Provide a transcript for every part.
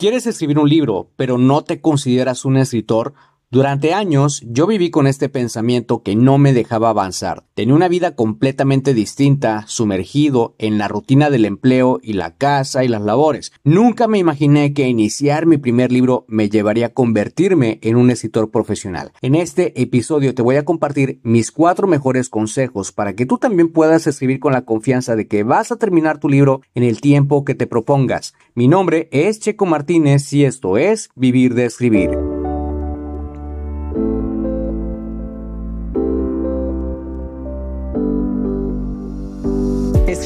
¿Quieres escribir un libro, pero no te consideras un escritor? Durante años yo viví con este pensamiento que no me dejaba avanzar. Tenía una vida completamente distinta, sumergido en la rutina del empleo y la casa y las labores. Nunca me imaginé que iniciar mi primer libro me llevaría a convertirme en un escritor profesional. En este episodio te voy a compartir mis cuatro mejores consejos para que tú también puedas escribir con la confianza de que vas a terminar tu libro en el tiempo que te propongas. Mi nombre es Checo Martínez y esto es Vivir de Escribir.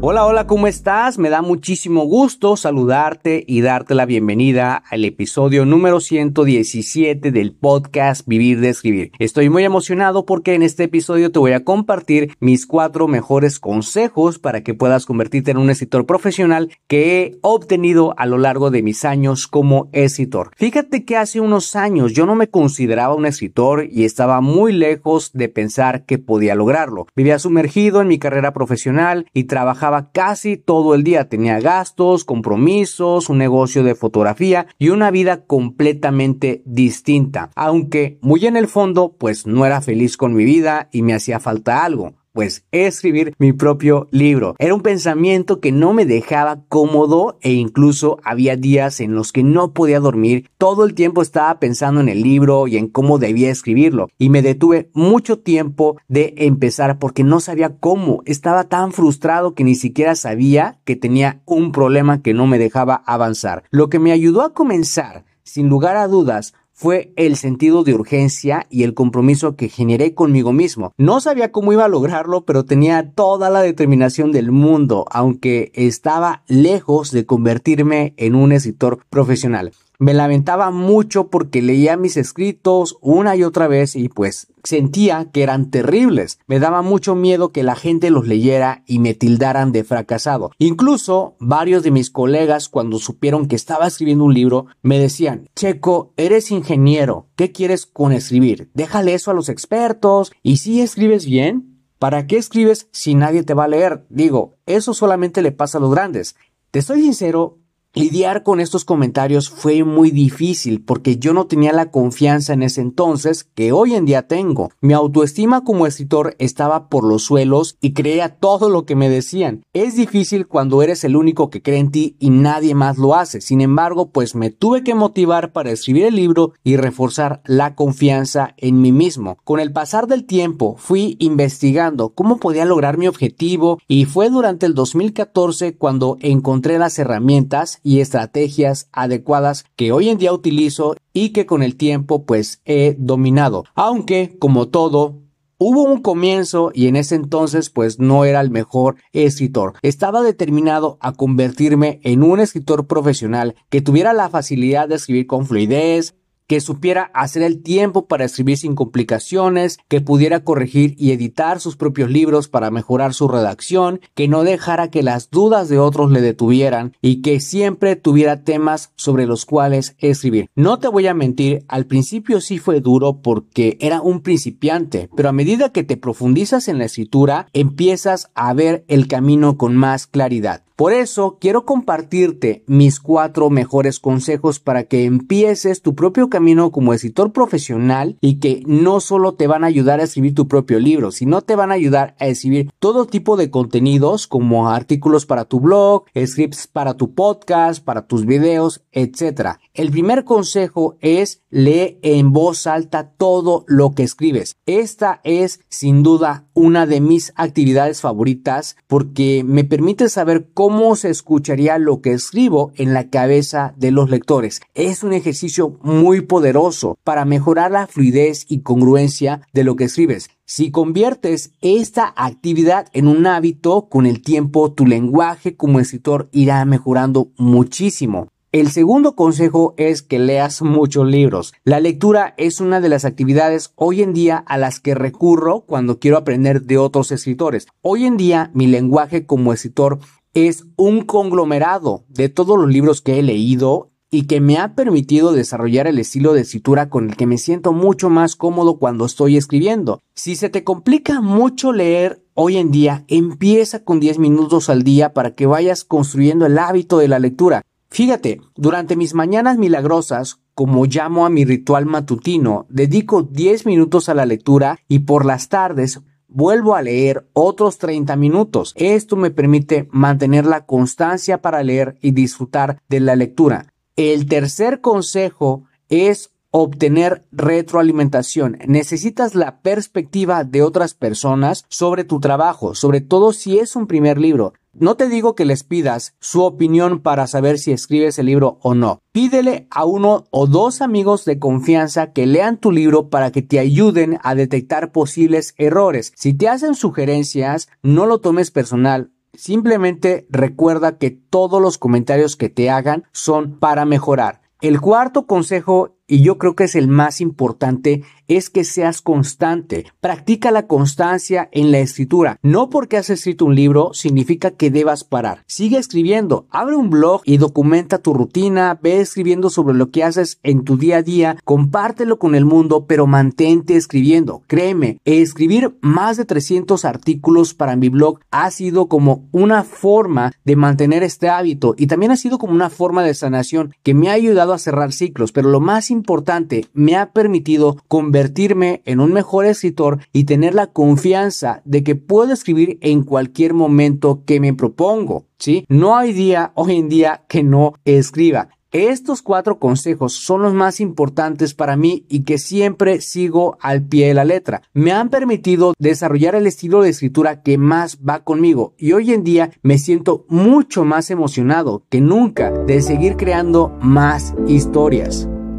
Hola, hola, ¿cómo estás? Me da muchísimo gusto saludarte y darte la bienvenida al episodio número 117 del podcast Vivir de Escribir. Estoy muy emocionado porque en este episodio te voy a compartir mis cuatro mejores consejos para que puedas convertirte en un escritor profesional que he obtenido a lo largo de mis años como escritor. Fíjate que hace unos años yo no me consideraba un escritor y estaba muy lejos de pensar que podía lograrlo. Vivía sumergido en mi carrera profesional y trabajaba casi todo el día. Tenía gastos, compromisos, un negocio de fotografía y una vida completamente distinta. Aunque muy en el fondo, pues no era feliz con mi vida y me hacía falta algo pues escribir mi propio libro. Era un pensamiento que no me dejaba cómodo e incluso había días en los que no podía dormir. Todo el tiempo estaba pensando en el libro y en cómo debía escribirlo y me detuve mucho tiempo de empezar porque no sabía cómo. Estaba tan frustrado que ni siquiera sabía que tenía un problema que no me dejaba avanzar. Lo que me ayudó a comenzar sin lugar a dudas, fue el sentido de urgencia y el compromiso que generé conmigo mismo. No sabía cómo iba a lograrlo, pero tenía toda la determinación del mundo, aunque estaba lejos de convertirme en un escritor profesional. Me lamentaba mucho porque leía mis escritos una y otra vez y pues sentía que eran terribles. Me daba mucho miedo que la gente los leyera y me tildaran de fracasado. Incluso varios de mis colegas cuando supieron que estaba escribiendo un libro me decían, Checo, eres ingeniero, ¿qué quieres con escribir? Déjale eso a los expertos y si escribes bien. ¿Para qué escribes si nadie te va a leer? Digo, eso solamente le pasa a los grandes. Te soy sincero, Lidiar con estos comentarios fue muy difícil porque yo no tenía la confianza en ese entonces que hoy en día tengo. Mi autoestima como escritor estaba por los suelos y creía todo lo que me decían. Es difícil cuando eres el único que cree en ti y nadie más lo hace. Sin embargo, pues me tuve que motivar para escribir el libro y reforzar la confianza en mí mismo. Con el pasar del tiempo fui investigando cómo podía lograr mi objetivo y fue durante el 2014 cuando encontré las herramientas y estrategias adecuadas que hoy en día utilizo y que con el tiempo pues he dominado. Aunque como todo Hubo un comienzo y en ese entonces pues no era el mejor escritor. Estaba determinado a convertirme en un escritor profesional que tuviera la facilidad de escribir con fluidez, que supiera hacer el tiempo para escribir sin complicaciones, que pudiera corregir y editar sus propios libros para mejorar su redacción, que no dejara que las dudas de otros le detuvieran y que siempre tuviera temas sobre los cuales escribir. No te voy a mentir, al principio sí fue duro porque era un principiante, pero a medida que te profundizas en la escritura, empiezas a ver el camino con más claridad. Por eso quiero compartirte mis cuatro mejores consejos para que empieces tu propio camino como escritor profesional y que no solo te van a ayudar a escribir tu propio libro, sino te van a ayudar a escribir todo tipo de contenidos como artículos para tu blog, scripts para tu podcast, para tus videos, etc. El primer consejo es lee en voz alta todo lo que escribes. Esta es sin duda una de mis actividades favoritas porque me permite saber cómo cómo se escucharía lo que escribo en la cabeza de los lectores. Es un ejercicio muy poderoso para mejorar la fluidez y congruencia de lo que escribes. Si conviertes esta actividad en un hábito, con el tiempo tu lenguaje como escritor irá mejorando muchísimo. El segundo consejo es que leas muchos libros. La lectura es una de las actividades hoy en día a las que recurro cuando quiero aprender de otros escritores. Hoy en día mi lenguaje como escritor es un conglomerado de todos los libros que he leído y que me ha permitido desarrollar el estilo de escritura con el que me siento mucho más cómodo cuando estoy escribiendo. Si se te complica mucho leer hoy en día, empieza con 10 minutos al día para que vayas construyendo el hábito de la lectura. Fíjate, durante mis mañanas milagrosas, como llamo a mi ritual matutino, dedico 10 minutos a la lectura y por las tardes vuelvo a leer otros 30 minutos. Esto me permite mantener la constancia para leer y disfrutar de la lectura. El tercer consejo es obtener retroalimentación. Necesitas la perspectiva de otras personas sobre tu trabajo, sobre todo si es un primer libro. No te digo que les pidas su opinión para saber si escribes el libro o no. Pídele a uno o dos amigos de confianza que lean tu libro para que te ayuden a detectar posibles errores. Si te hacen sugerencias, no lo tomes personal. Simplemente recuerda que todos los comentarios que te hagan son para mejorar. El cuarto consejo y yo creo que es el más importante, es que seas constante. Practica la constancia en la escritura. No porque has escrito un libro significa que debas parar. Sigue escribiendo, abre un blog y documenta tu rutina, ve escribiendo sobre lo que haces en tu día a día, compártelo con el mundo, pero mantente escribiendo. Créeme, escribir más de 300 artículos para mi blog ha sido como una forma de mantener este hábito y también ha sido como una forma de sanación que me ha ayudado a cerrar ciclos, pero lo más importante, me ha permitido convertirme en un mejor escritor y tener la confianza de que puedo escribir en cualquier momento que me propongo. ¿Sí? No hay día hoy en día que no escriba. Estos cuatro consejos son los más importantes para mí y que siempre sigo al pie de la letra. Me han permitido desarrollar el estilo de escritura que más va conmigo y hoy en día me siento mucho más emocionado que nunca de seguir creando más historias.